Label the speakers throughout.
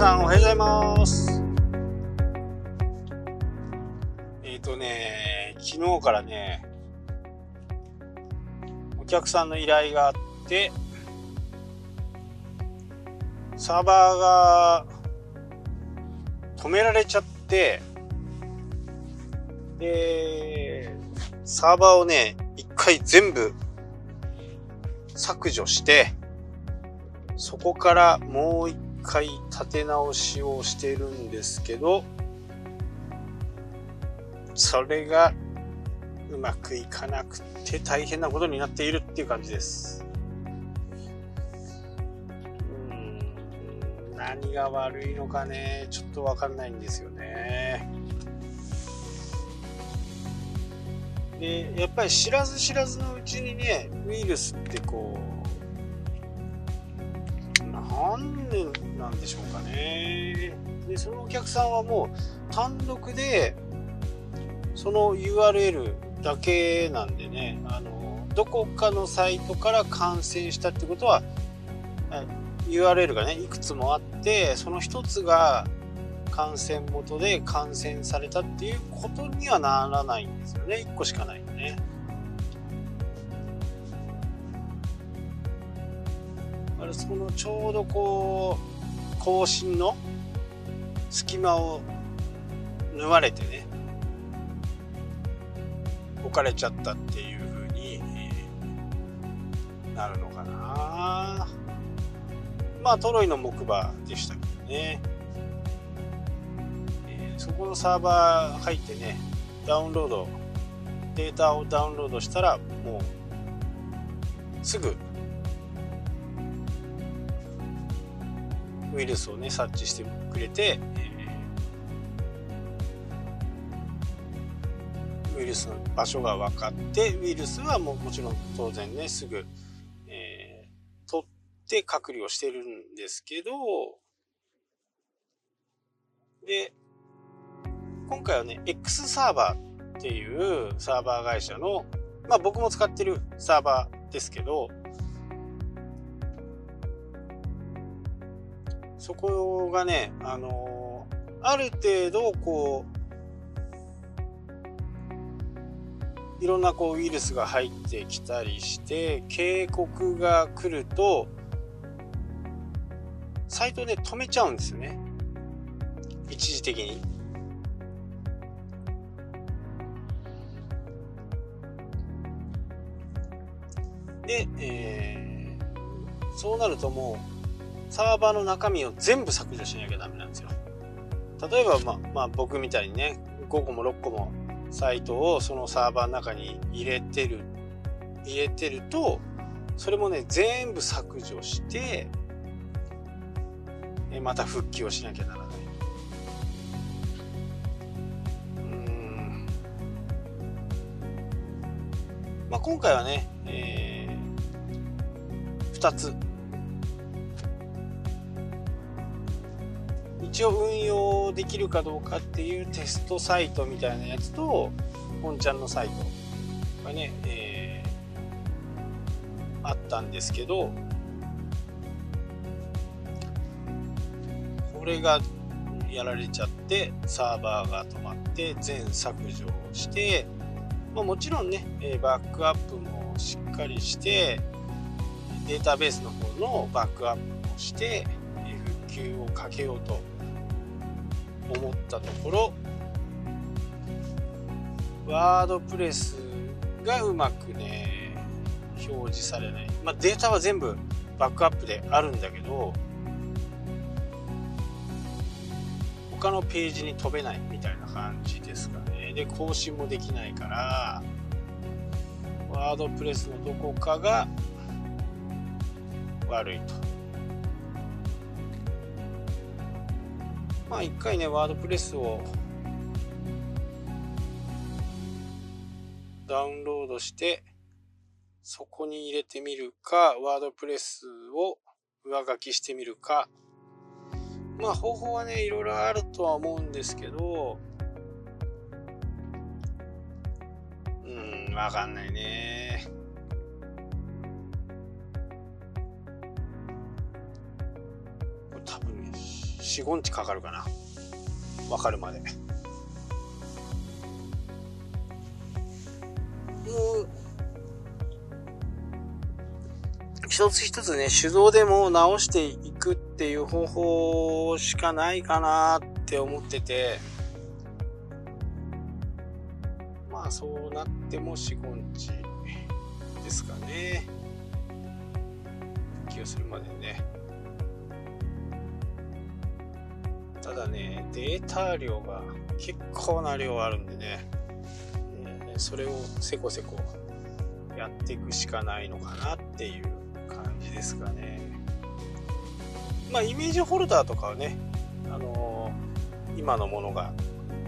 Speaker 1: さんおはようございます。えっ、ー、とね昨日からねお客さんの依頼があってサーバーが止められちゃってでサーバーをね一回全部削除してそこからもう一回回立て直しをしてるんですけど、それがうまくいかなくて大変なことになっているっていう感じです。うん、何が悪いのかね、ちょっとわかんないんですよね。で、やっぱり知らず知らずのうちにね、ウイルスってこう、なんでなんでしょうかね。で、そのお客さんはもう単独で、その URL だけなんでね、あの、どこかのサイトから感染したってことは、URL がね、いくつもあって、その一つが感染元で感染されたっていうことにはならないんですよね。1個しかないんでね。そのちょうどこう更新の隙間を縫われてね置かれちゃったっていう風になるのかな。まあトロイの木馬でしたけどね、え、そこのサーバー入ってねダウンロードデータをダウンロードしたらもうすぐウイルスをね察知してくれて、えー、ウイルスの場所が分かってウイルスはももちろん当然ねすぐ、えー、取って隔離をしてるんですけどで今回はね X サーバーっていうサーバー会社のまあ僕も使ってるサーバーですけどそこがね、あのー、ある程度こういろんなこうウイルスが入ってきたりして警告が来るとサイトで止めちゃうんですよね一時的に。で、えー、そうなるともうサーバーの中身を全部削除しなきゃダメなんですよ。例えば、まあ、まあ、僕みたいにね、5個も6個もサイトをそのサーバーの中に入れてる、入れてると、それもね、全部削除して、また復帰をしなきゃならない。うん。まあ、今回はね、えー、2つ一応運用できるかどうかっていうテストサイトみたいなやつと本ちゃんのサイトがね、えー、あったんですけどこれがやられちゃってサーバーが止まって全削除をして、まあ、もちろんねバックアップもしっかりしてデータベースの方のバックアップもして復旧をかけようと思ったところワードプレスがうまくね表示されない、まあ、データは全部バックアップであるんだけど他のページに飛べないみたいな感じですかね。で更新もできないからワードプレスのどこかが悪いと。まあ一回ねワードプレスをダウンロードしてそこに入れてみるかワードプレスを上書きしてみるか。まあ方法はねいろいろあるとは思うんですけどうんわかんないね。45日かかるかな。分かるまで。もう一つ一つね手動でも直していくっていう方法しかないかなって思ってて。まあそうなっても45日ですかね。復旧するまでねデータ量が結構な量あるんでね、えー、それをせこせこやっていくしかないのかなっていう感じですかね。まあイメージホルダーとかはねあのー、今のものが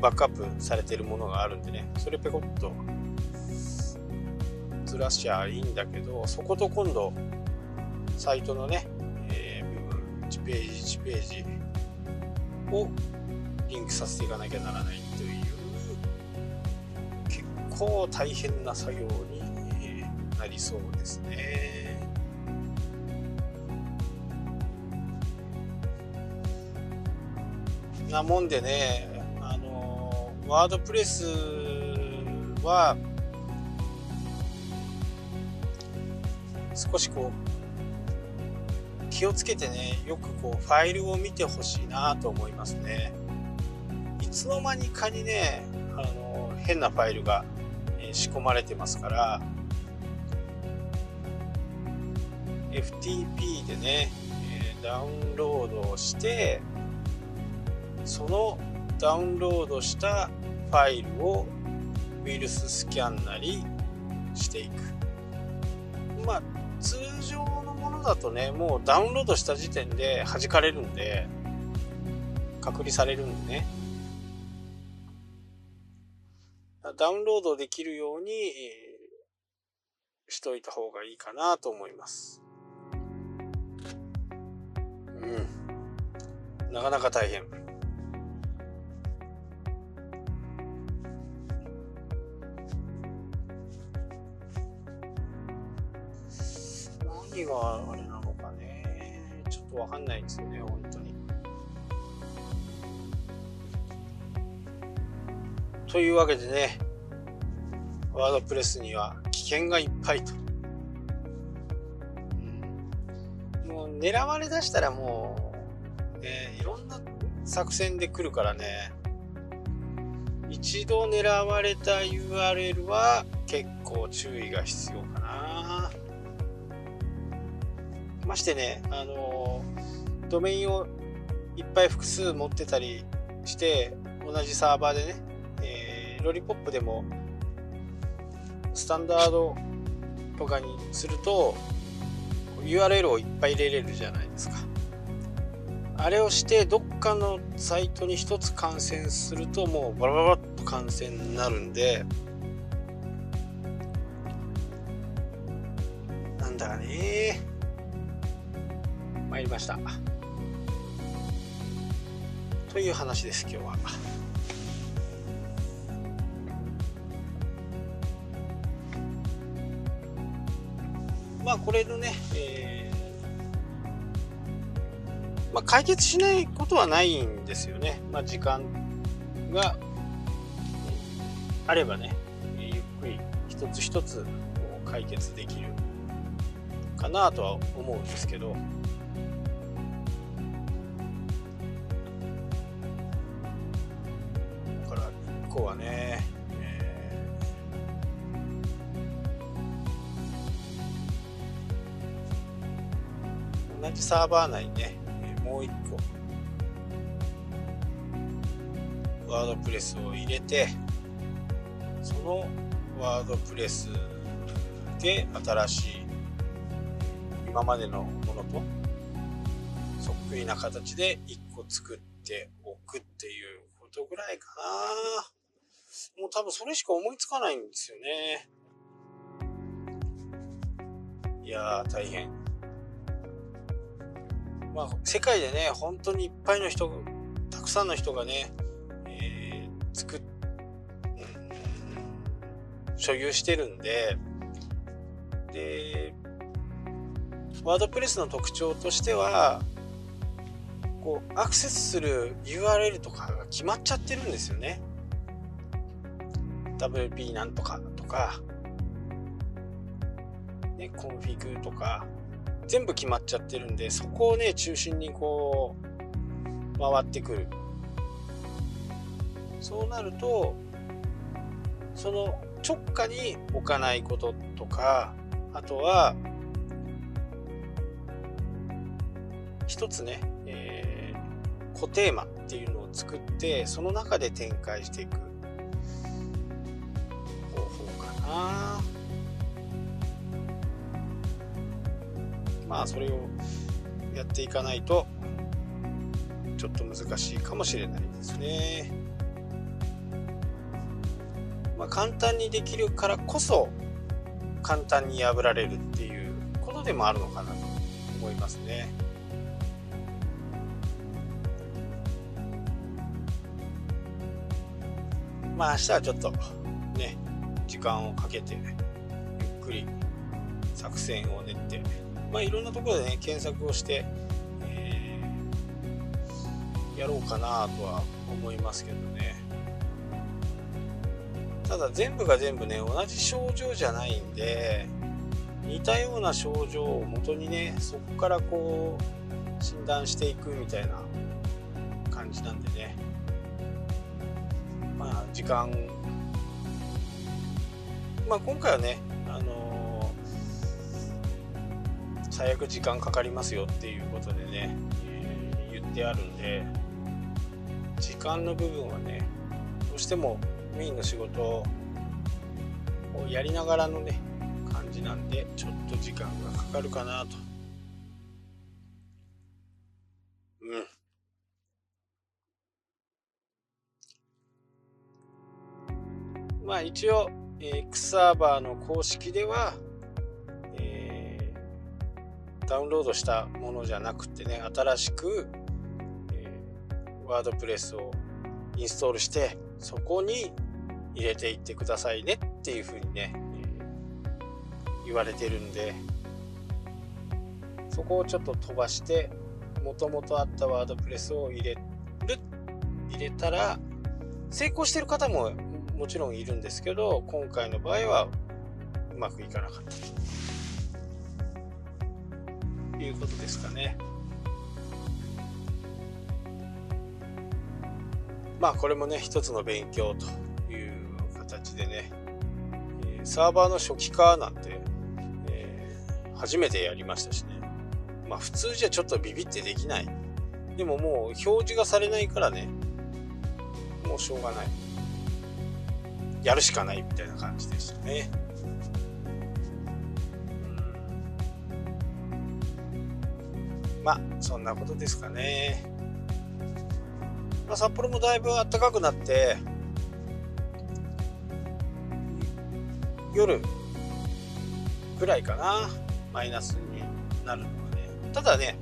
Speaker 1: バックアップされてるものがあるんでねそれペコッとずらしちゃいいんだけどそこと今度サイトのね、えー、1ページ1ページをリンクさせていかなきゃならないという結構大変な作業になりそうですね。なもんでね、あのワードプレスは少しこう気をつけてねよくこうファイルを見てほしいなと思いますね。いつの間にかにねあの変なファイルが、え、仕込まれてますから FTP でね、え、ダウンロードをしてそのダウンロードしたファイルをウイルススキャンなりしていく。まあ通常のものだとね、もうダウンロードした時点で弾かれるんで、隔離されるんでね。ダウンロードできるように、しといた方がいいかなと思います。うん。なかなか大変。何があれなのかね。ちょっとわかんないんですよね、本当に。というわけでね、ワードプレスには危険がいっぱいと。うん、もう狙われだしたらもう、ね、いろんな作戦で来るからね。一度狙われた URL は結構注意が必要ましてね、あのドメインをいっぱい複数持ってたりして同じサーバーでね、えー、ロリポップでもスタンダードとかにすると URL をいっぱい入れれるじゃないですか。あれをしてどっかのサイトに一つ感染するともうバラバラっと感染になるんでなんだかね。参りましたという話です今日は。まあこれのね、えー、まあ、解決しないことはないんですよね。まあ、時間があればね、ゆっくり一つ一つ解決できるかなとは思うんですけど、個はね、えー、同じサーバー内にね、もう一個ワードプレスを入れてそのワードプレスで新しい今までのものとそっくりな形で1個作っておくっていうことぐらいかな。もう多分それしか思いつかないんですよね。いやー、大変。まあ、世界でね、本当にいっぱいの人、たくさんの人がね、えー、作っ、うん、所有してるんで、で、WordPress の特徴としては、こうアクセスする URL とかが決まっちゃってるんですよね WP なんとかとか、ね、コンフィグとか全部決まっちゃってるんでそこをね中心にこう回ってくる。そうなるとその直下に置かないこととかあとは一つね、えー、固テーマっていうのを作ってその中で展開していく。まあそれをやっていかないとちょっと難しいかもしれないですね。まあ、簡単にできるからこそ簡単に破られるっていうことでもあるのかなと思いますね。まあ明日はちょっと時間をかけてゆっくり作戦を練ってまあいろんなところでね検索をして、えー、やろうかなとは思いますけどね。ただ全部が全部ね同じ症状じゃないんで似たような症状をもとにねそこからこう診断していくみたいな感じなんでねまあ時間まあ今回はねあのー、最悪時間かかりますよっていうことでね、えー、言ってあるんで時間の部分はねどうしてもメインの仕事をやりながらのね感じなんでちょっと時間がかかるかなと。うん。まあ一応 X サーバーの公式では、えー、ダウンロードしたものじゃなくてね新しく、えー、ワードプレスをインストールしてそこに入れていってくださいねっていうふうにね、えー、言われてるんでそこをちょっと飛ばしてもともとあったワードプレスを入れる入れたら成功してる方ももちろんいるんですけど今回の場合はうまくいかなかったということですかね。まあこれもね一つの勉強という形でね、サーバーの初期化なんて、えー、初めてやりましたしね。まあ普通じゃちょっとビビってできない。でももう表示がされないからね、もうしょうがない。やるしかないみたいな感じでしたね。まあそんなことですかね。まあ、札幌もだいぶ暖かくなって夜ぐらいかなマイナスになるのはねただね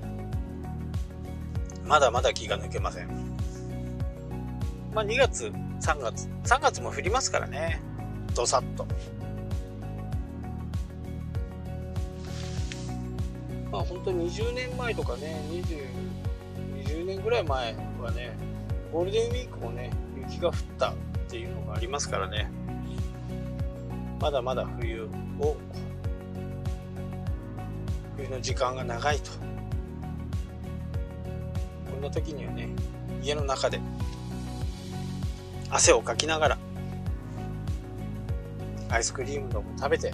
Speaker 1: まだまだ気が抜けませんまあ2月3月3月も降りますからね。どさっと。まあ本当に20年前とかね20 20年ぐらい前はねゴールデンウィークもね雪が降ったっていうのがありますからね。まだまだ冬を冬の時間が長いと。こんな時にはね家の中で汗をかきながらアイスクリームのも食べて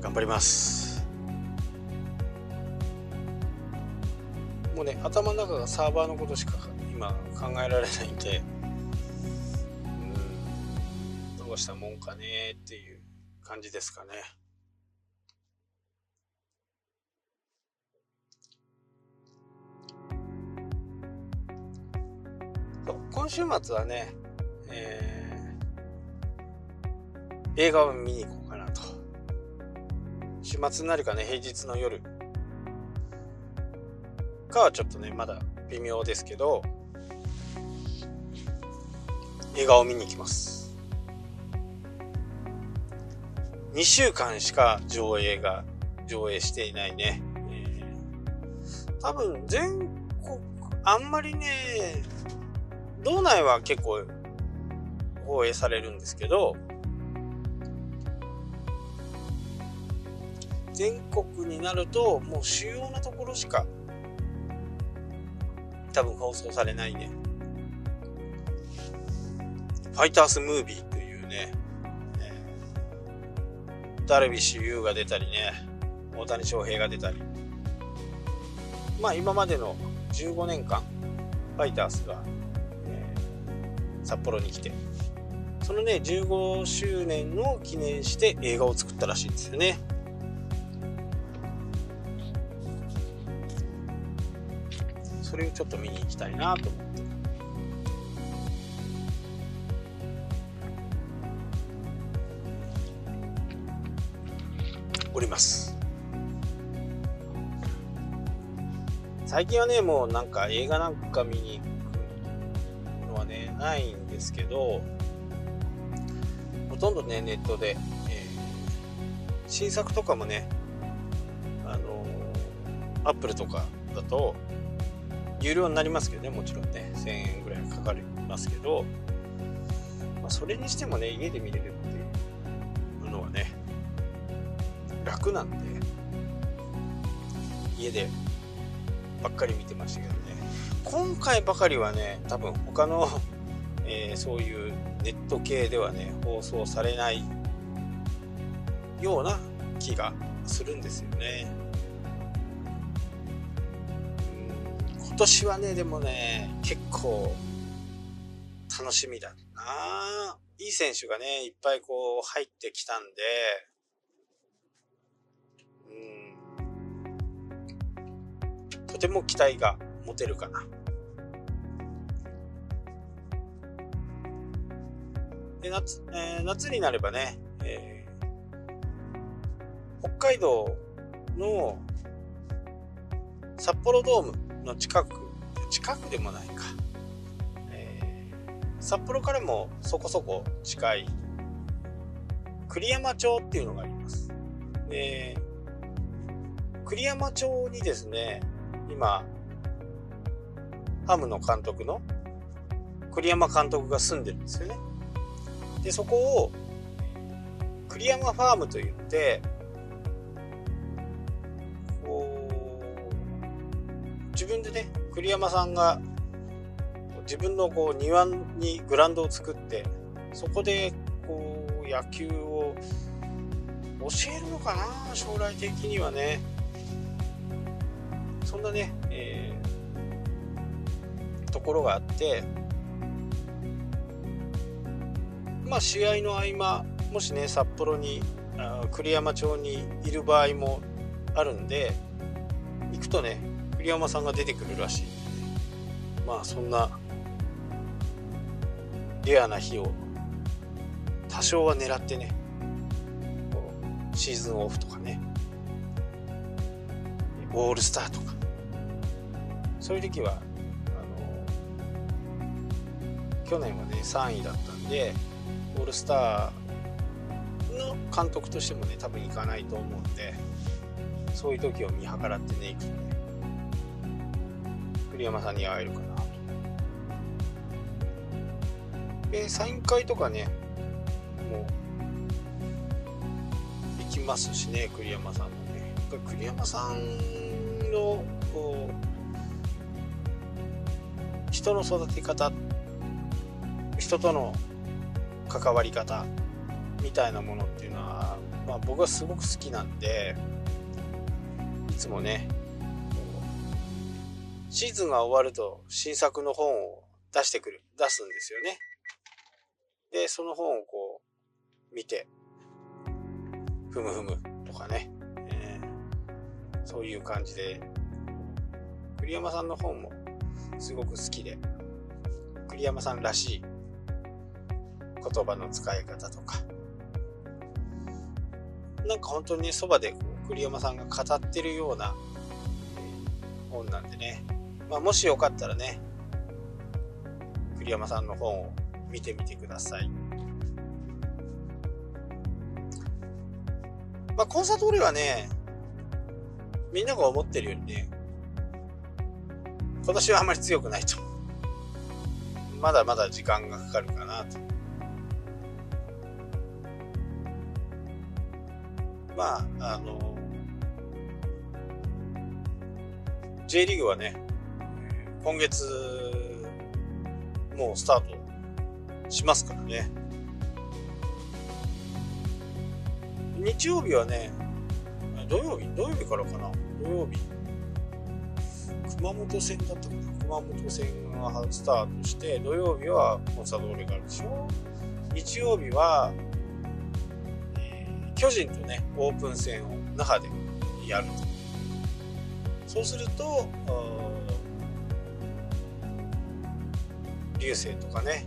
Speaker 1: 頑張りますもうね頭の中がサーバーのことしか今考えられないんでうんどうしたもんかねっていう感じですかね。今週末はね、えー、映画を見に行こうかなと。週末になるかね、平日の夜かはちょっとね、まだ微妙ですけど、映画を見に行きます。2週間しか上映が上映していないね、え多分全国、あんまりね、道内は結構放映されるんですけど、全国になるともう主要なところしか多分放送されないね。ファイタースムービーというね、ダルビッシュ有が出たりね、大谷翔平が出たり。まあ今までの15年間、ファイタースが、えー、札幌に来て、そのね、15周年を記念して映画を作ったらしいんですよね。それをちょっと見に行きたいなと思って。おります。最近はねもうなんか映画なんか見に行くないんですけどほとんどねネットで、えー、新作とかもねあのアップルとかだと有料になりますけどね、もちろんね、1000円ぐらいかかりますけど、まあ、それにしてもね、家で見れるっていうのはね、楽なんで、家でばっかり見てましたけどね、今回ばかりはね、多分他の、えー、そういうネット系ではね、放送されないような気がするんですよね。今年はね、でもね、結構楽しみだな。いい選手がね、いっぱいこう入ってきたんで、うん、とても期待が持てるかな。で夏えー、夏になればね、えー、北海道の札幌ドームの近く、近くでもないか。えー、札幌からもそこそこ近い栗山町っていうのがあります。で、栗山町にですね、今、ハムの監督の栗山監督が住んでるんですよね。で、そこを栗山ファームといってこう、自分でね栗山さんが自分のこう庭にグラウンドを作ってそこでこう野球を教えるのかな将来的にはね。そんなね、えー、ところがあってまあ試合の合間もしね札幌に栗山町にいる場合もあるんで行くとね栗山さんが出てくるらしい。まあそんなレアな日を多少は狙ってねシーズンオフとかねオールスターとかそういう時はあの去年はね3位だったんでオールスターの監督としてもね多分行かないと思うんでそういう時を見計らってね行くとね栗山さんに会えるかなと。で、サイン会とかね、もう、行きますしね、栗山さんもね。栗山さんの、こう、人の育て方、人との関わり方みたいなものっていうのは、まあ、僕はすごく好きなんでいつもねシーズンが終わると新作の本を出してくる、出すんですよね。で、その本をこう、見て、ふむふむとかね、えー、そういう感じで、栗山さんの本もすごく好きで、栗山さんらしい言葉の使い方とか、なんか本当に、そばで栗山さんが語ってるような本なんでね、まあ、もしよかったらね、栗山さんの本を見てみてください。まあ、コンサートーレはね、みんなが思ってるよりね、今年はあまり強くないと。まだまだ時間がかかるかなと。まあ、あの、J リーグはね、今月、もうスタートしますからね。日曜日はね、土曜日土曜日からかな土曜日。熊本戦だったかな熊本戦がスタートして、土曜日はコンサドーレがあるでしょ日曜日は、巨人とね、オープン戦を那覇でやると。そうすると、流星とかね、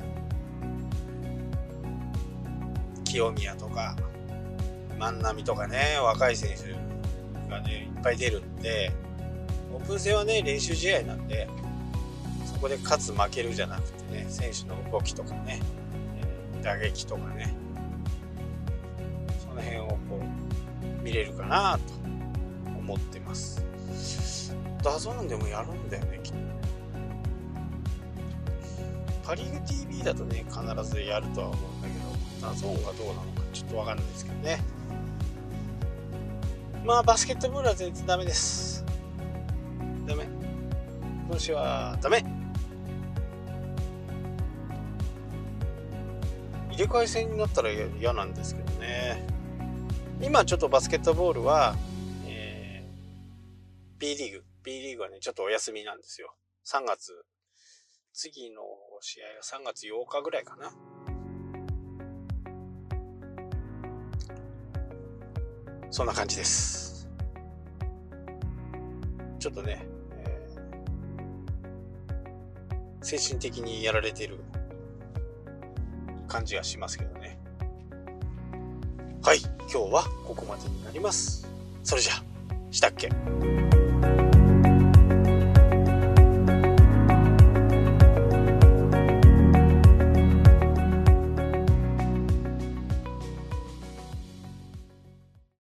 Speaker 1: 清宮とか、万波とかね、若い選手がね、いっぱい出るんで、オープン戦はね、練習試合なんで、そこで勝つ負けるじゃなくてね、選手の動きとかね、打撃とかね、の辺をこう、見れるかなと思ってます。 DAZN でもやるんだよね、きっと。パリーグ TV だとね、必ずやるとは思うんだけど、 DAZN がどうなのかちょっとわかんないですけどね。まあ、バスケットボールは全然ダメです。ダメ。今週はダメ。入れ替え戦になったら嫌なんですけどね。今ちょっとバスケットボールは、えー、B リーグ、B リーグはね、ちょっとお休みなんですよ。3月、次の試合は3月8日ぐらいかな。そんな感じです。ちょっとね、えー、精神的にやられてる感じがしますけどね。はい、今日はここまでになります。それじゃ、したっけ？